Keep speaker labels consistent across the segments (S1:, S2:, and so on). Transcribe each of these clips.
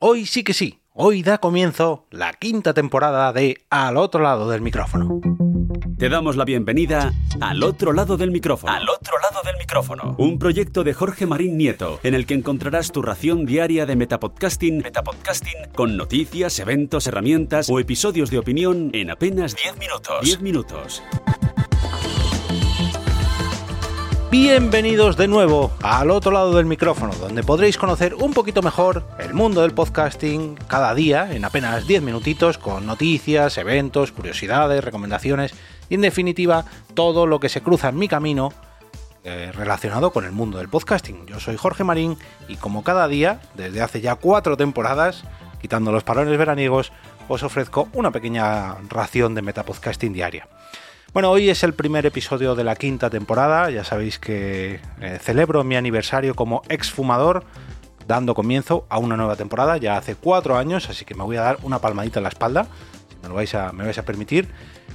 S1: Hoy sí que sí, hoy da comienzo la quinta temporada de Al otro lado del micrófono.
S2: Te damos la bienvenida al otro lado del micrófono.
S3: Al otro lado del micrófono.
S2: Un proyecto de Jorge Marín Nieto, en el que encontrarás tu ración diaria de metapodcasting, metapodcasting con noticias, eventos, herramientas o episodios de opinión en apenas 10 minutos. 10 minutos.
S1: Bienvenidos de nuevo al otro lado del micrófono, donde podréis conocer un poquito mejor el mundo del podcasting cada día en apenas 10 minutitos con noticias, eventos, curiosidades, recomendaciones y en definitiva todo lo que se cruza en mi camino eh, relacionado con el mundo del podcasting. Yo soy Jorge Marín y como cada día, desde hace ya cuatro temporadas, quitando los parones veraniegos, os ofrezco una pequeña ración de metapodcasting diaria. Bueno, hoy es el primer episodio de la quinta temporada, ya sabéis que eh, celebro mi aniversario como exfumador, dando comienzo a una nueva temporada, ya hace cuatro años, así que me voy a dar una palmadita en la espalda, si me vais a, permitir,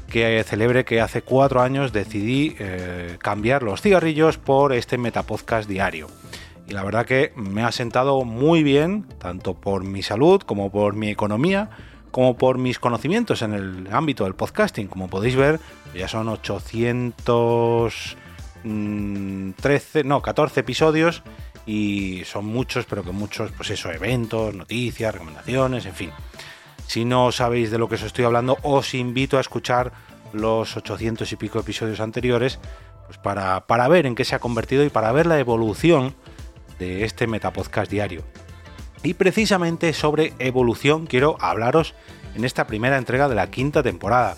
S1: que celebre que hace cuatro años decidí eh, cambiar los cigarrillos por este metapodcast diario. Y la verdad que me ha sentado muy bien, tanto por mi salud como por mi economía, como por mis conocimientos en el ámbito del podcasting. Como podéis ver, ya son 813, mm, no, 14 episodios y son muchos, pero que muchos, pues eso, eventos, noticias, recomendaciones, en fin. Si no sabéis de lo que os estoy hablando, os invito a escuchar los 800 y pico episodios anteriores pues para, para ver en qué se ha convertido y para ver la evolución de este Metapodcast diario. Y precisamente sobre evolución quiero hablaros en esta primera entrega de la quinta temporada.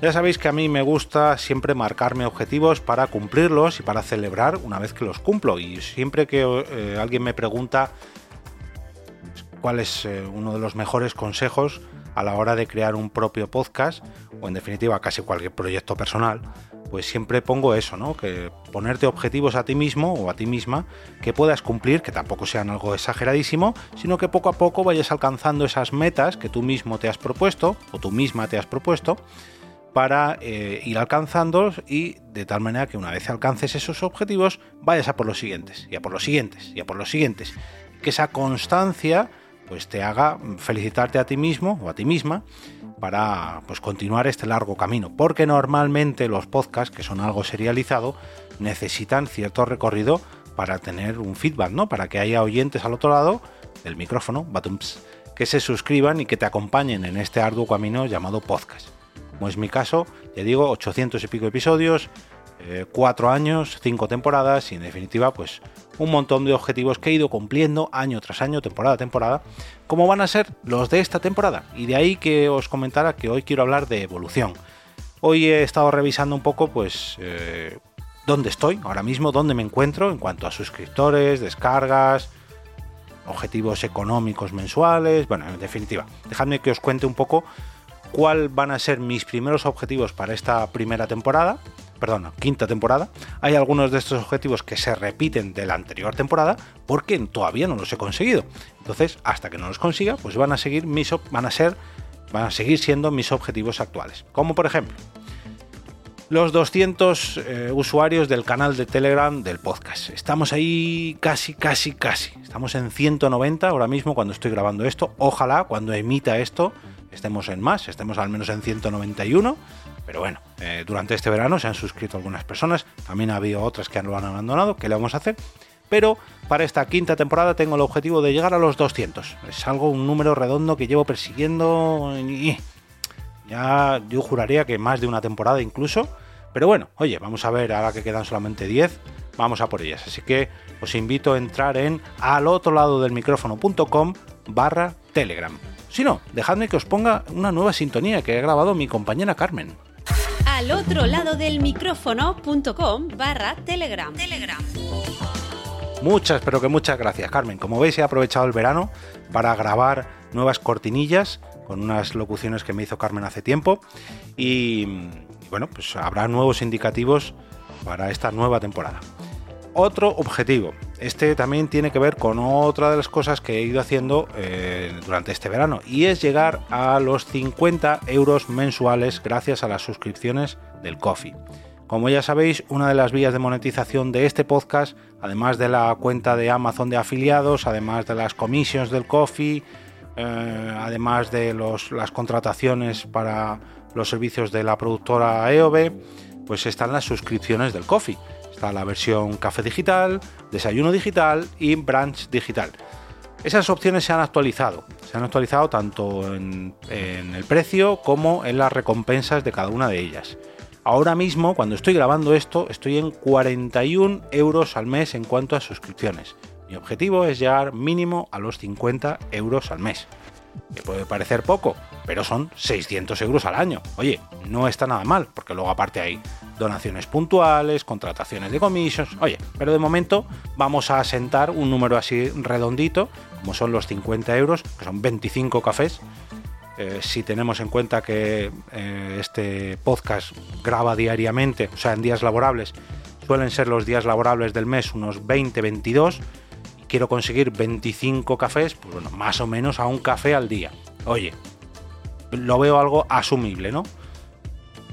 S1: Ya sabéis que a mí me gusta siempre marcarme objetivos para cumplirlos y para celebrar una vez que los cumplo. Y siempre que eh, alguien me pregunta cuál es eh, uno de los mejores consejos a la hora de crear un propio podcast o en definitiva casi cualquier proyecto personal, pues siempre pongo eso, ¿no? Que ponerte objetivos a ti mismo o a ti misma que puedas cumplir, que tampoco sean algo exageradísimo, sino que poco a poco vayas alcanzando esas metas que tú mismo te has propuesto o tú misma te has propuesto para eh, ir alcanzándolos y de tal manera que una vez alcances esos objetivos vayas a por los siguientes y a por los siguientes y a por los siguientes. Que esa constancia pues te haga felicitarte a ti mismo o a ti misma para pues, continuar este largo camino, porque normalmente los podcasts, que son algo serializado, necesitan cierto recorrido para tener un feedback, ¿no? Para que haya oyentes al otro lado del micrófono, batums, que se suscriban y que te acompañen en este arduo camino llamado podcast. Como es mi caso, ya digo, 800 y pico episodios, eh, cuatro años, cinco temporadas y en definitiva, pues un montón de objetivos que he ido cumpliendo año tras año, temporada a temporada, como van a ser los de esta temporada. Y de ahí que os comentara que hoy quiero hablar de evolución. Hoy he estado revisando un poco, pues, eh, dónde estoy ahora mismo, dónde me encuentro en cuanto a suscriptores, descargas, objetivos económicos mensuales, bueno, en definitiva, dejadme que os cuente un poco cuáles van a ser mis primeros objetivos para esta primera temporada perdón, quinta temporada, hay algunos de estos objetivos que se repiten de la anterior temporada porque todavía no los he conseguido. Entonces, hasta que no los consiga, pues van a seguir mis van a ser van a seguir siendo mis objetivos actuales. Como por ejemplo, los 200 eh, usuarios del canal de Telegram del podcast. Estamos ahí casi, casi, casi. Estamos en 190 ahora mismo cuando estoy grabando esto. Ojalá cuando emita esto estemos en más, estemos al menos en 191 pero bueno, eh, durante este verano se han suscrito algunas personas, también ha habido otras que lo han abandonado, ¿qué le vamos a hacer? Pero para esta quinta temporada tengo el objetivo de llegar a los 200. Es algo, un número redondo que llevo persiguiendo y ya yo juraría que más de una temporada incluso. Pero bueno, oye, vamos a ver, ahora que quedan solamente 10, vamos a por ellas. Así que os invito a entrar en al otro lado del micrófono.com barra Telegram. Si no, dejadme que os ponga una nueva sintonía que ha grabado mi compañera Carmen
S4: al otro lado del micrófono.com barra telegram. telegram.
S1: Muchas, pero que muchas gracias, Carmen. Como veis, he aprovechado el verano para grabar nuevas cortinillas con unas locuciones que me hizo Carmen hace tiempo. Y bueno, pues habrá nuevos indicativos para esta nueva temporada otro objetivo. Este también tiene que ver con otra de las cosas que he ido haciendo eh, durante este verano y es llegar a los 50 euros mensuales gracias a las suscripciones del Coffee. Como ya sabéis, una de las vías de monetización de este podcast, además de la cuenta de Amazon de afiliados, además de las comisiones del Coffee, eh, además de las contrataciones para los servicios de la productora EOB, pues están las suscripciones del Coffee. Está la versión café digital, desayuno digital y brunch digital. Esas opciones se han actualizado. Se han actualizado tanto en, en, el precio como en las recompensas de cada una de ellas. Ahora mismo, cuando estoy grabando esto, estoy en 41 euros al mes en cuanto a suscripciones. Mi objetivo es llegar mínimo a los 50 euros al mes. Que puede parecer poco, pero son 600 euros al año. Oye, no está nada mal, porque luego aparte hay donaciones puntuales, contrataciones de comisiones. Oye, pero de momento vamos a asentar un número así redondito, como son los 50 euros, que son 25 cafés. Eh, si tenemos en cuenta que eh, este podcast graba diariamente, o sea, en días laborables, suelen ser los días laborables del mes unos 20-22, y quiero conseguir 25 cafés, pues bueno, más o menos a un café al día. Oye, lo veo algo asumible, ¿no?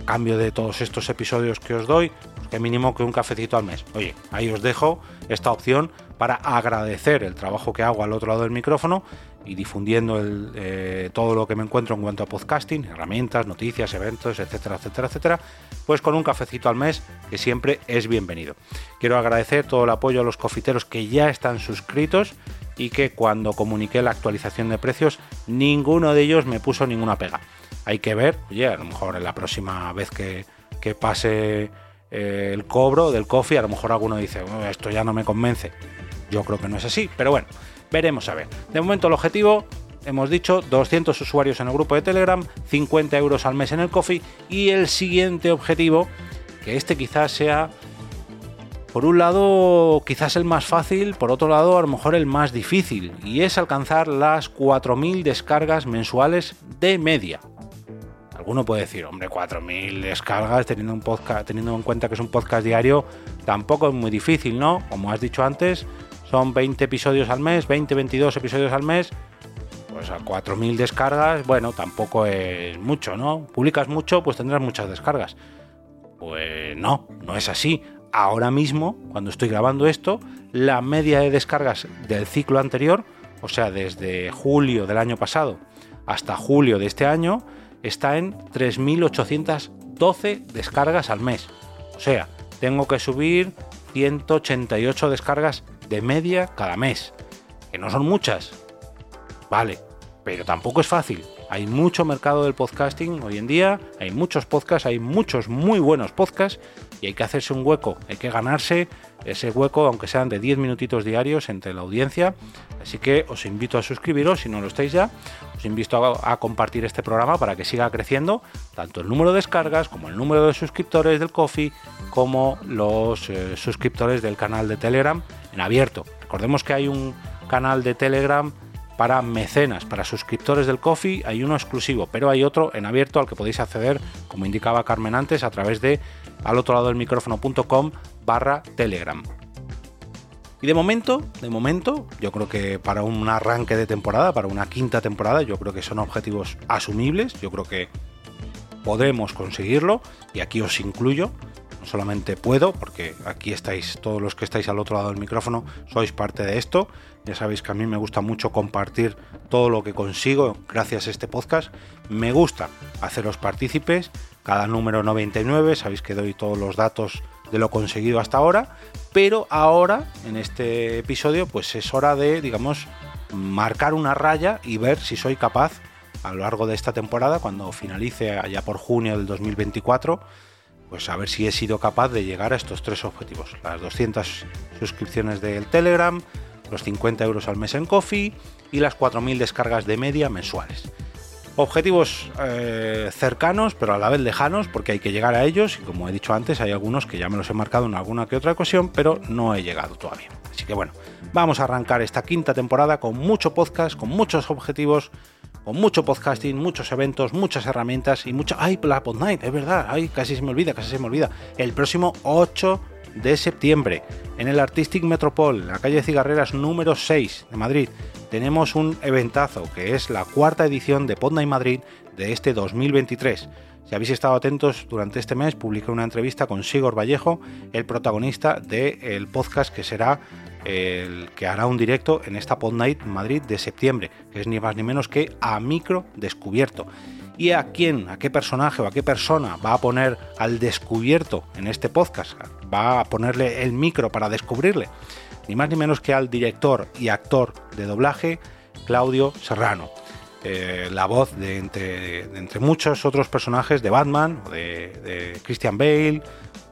S1: cambio de todos estos episodios que os doy, pues que mínimo que un cafecito al mes. Oye, ahí os dejo esta opción para agradecer el trabajo que hago al otro lado del micrófono y difundiendo eh, todo lo que me encuentro en cuanto a podcasting, herramientas, noticias, eventos, etcétera, etcétera, etcétera, pues con un cafecito al mes que siempre es bienvenido. Quiero agradecer todo el apoyo a los cofiteros que ya están suscritos y que cuando comuniqué la actualización de precios ninguno de ellos me puso ninguna pega hay que ver, oye, a lo mejor en la próxima vez que, pase eh, el cobro del coffee, a lo mejor alguno dice, esto ya no me convence. Yo creo que no es así, pero bueno, veremos a ver. De momento el objetivo, hemos dicho, 200 usuarios en el grupo de Telegram, 50 euros al mes en el coffee y el siguiente objetivo, que este quizás sea, por un lado, quizás el más fácil, por otro lado, a lo mejor el más difícil, y es alcanzar las 4.000 descargas mensuales de media. Uno puede decir, hombre, 4.000 descargas teniendo, un podcast, teniendo en cuenta que es un podcast diario, tampoco es muy difícil, ¿no? Como has dicho antes, son 20 episodios al mes, 20, 22 episodios al mes, pues a 4.000 descargas, bueno, tampoco es mucho, ¿no? Publicas mucho, pues tendrás muchas descargas. Pues no, no es así. Ahora mismo, cuando estoy grabando esto, la media de descargas del ciclo anterior, o sea, desde julio del año pasado hasta julio de este año, está en 3.812 descargas al mes. O sea, tengo que subir 188 descargas de media cada mes. Que no son muchas. Vale, pero tampoco es fácil. Hay mucho mercado del podcasting hoy en día, hay muchos podcasts, hay muchos muy buenos podcasts y hay que hacerse un hueco, hay que ganarse ese hueco, aunque sean de 10 minutitos diarios entre la audiencia. Así que os invito a suscribiros si no lo estáis ya. Os invito a, compartir este programa para que siga creciendo tanto el número de descargas como el número de suscriptores del Coffee como los eh, suscriptores del canal de Telegram en abierto. Recordemos que hay un canal de Telegram para mecenas, para suscriptores del Coffee, hay uno exclusivo, pero hay otro en abierto al que podéis acceder, como indicaba Carmen antes, a través de al otro lado del micrófono.com barra Telegram. Y de momento, de momento, yo creo que para un arranque de temporada, para una quinta temporada, yo creo que son objetivos asumibles, yo creo que podremos conseguirlo, y aquí os incluyo, solamente puedo, porque aquí estáis, todos los que estáis al otro lado del micrófono, sois parte de esto, ya sabéis que a mí me gusta mucho compartir todo lo que consigo gracias a este podcast, me gusta haceros partícipes, cada número 99, sabéis que doy todos los datos de lo conseguido hasta ahora, pero ahora, en este episodio, pues es hora de, digamos, marcar una raya y ver si soy capaz a lo largo de esta temporada, cuando finalice allá por junio del 2024, pues a ver si he sido capaz de llegar a estos tres objetivos. Las 200 suscripciones del Telegram, los 50 euros al mes en Coffee y las 4.000 descargas de media mensuales. Objetivos eh, cercanos, pero a la vez lejanos, porque hay que llegar a ellos. Y como he dicho antes, hay algunos que ya me los he marcado en alguna que otra ocasión, pero no he llegado todavía. Así que bueno, vamos a arrancar esta quinta temporada con mucho podcast, con muchos objetivos, con mucho podcasting, muchos eventos, muchas herramientas y mucho. ¡Ay, la Pod Night! Es verdad, ¡ay, casi se me olvida, casi se me olvida! El próximo 8 de septiembre en el Artistic Metropol, la calle Cigarreras número 6 de Madrid, tenemos un eventazo que es la cuarta edición de Podnight Madrid de este 2023. Si habéis estado atentos durante este mes, publiqué una entrevista con Sigor Vallejo, el protagonista del podcast que será el que hará un directo en esta Pod Night Madrid de septiembre, que es ni más ni menos que a micro descubierto. ¿Y a quién, a qué personaje o a qué persona va a poner al descubierto en este podcast? ¿Va a ponerle el micro para descubrirle? Ni más ni menos que al director y actor de doblaje Claudio Serrano. Eh, la voz de entre, muchos otros personajes de Batman, o de, Christian Bale,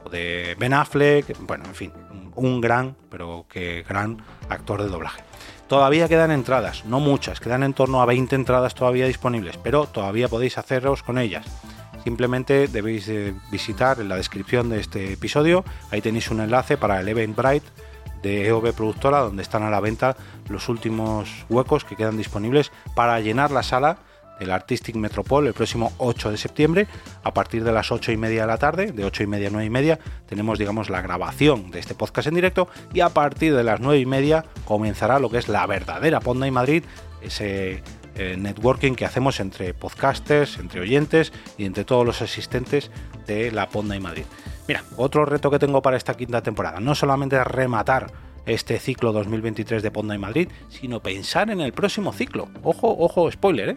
S1: de Ben Affleck, bueno, en fin, un gran, pero que gran actor de doblaje. Todavía quedan entradas, no muchas, quedan en torno a 20 entradas todavía disponibles, pero todavía podéis haceros con ellas. Simplemente debéis visitar en la descripción de este episodio, ahí tenéis un enlace para el Eventbrite de EOB Productora, donde están a la venta los últimos huecos que quedan disponibles para llenar la sala del Artistic Metropol el próximo 8 de septiembre a partir de las 8 y media de la tarde, de 8 y media a 9 y media, tenemos digamos la grabación de este podcast en directo y a partir de las 9 y media comenzará lo que es la verdadera Ponda y Madrid, ese eh, networking que hacemos entre podcasters, entre oyentes y entre todos los asistentes de la Ponda y Madrid. Mira, otro reto que tengo para esta quinta temporada, no solamente rematar este ciclo 2023 de Ponda y Madrid, sino pensar en el próximo ciclo. Ojo, ojo, spoiler, ¿eh?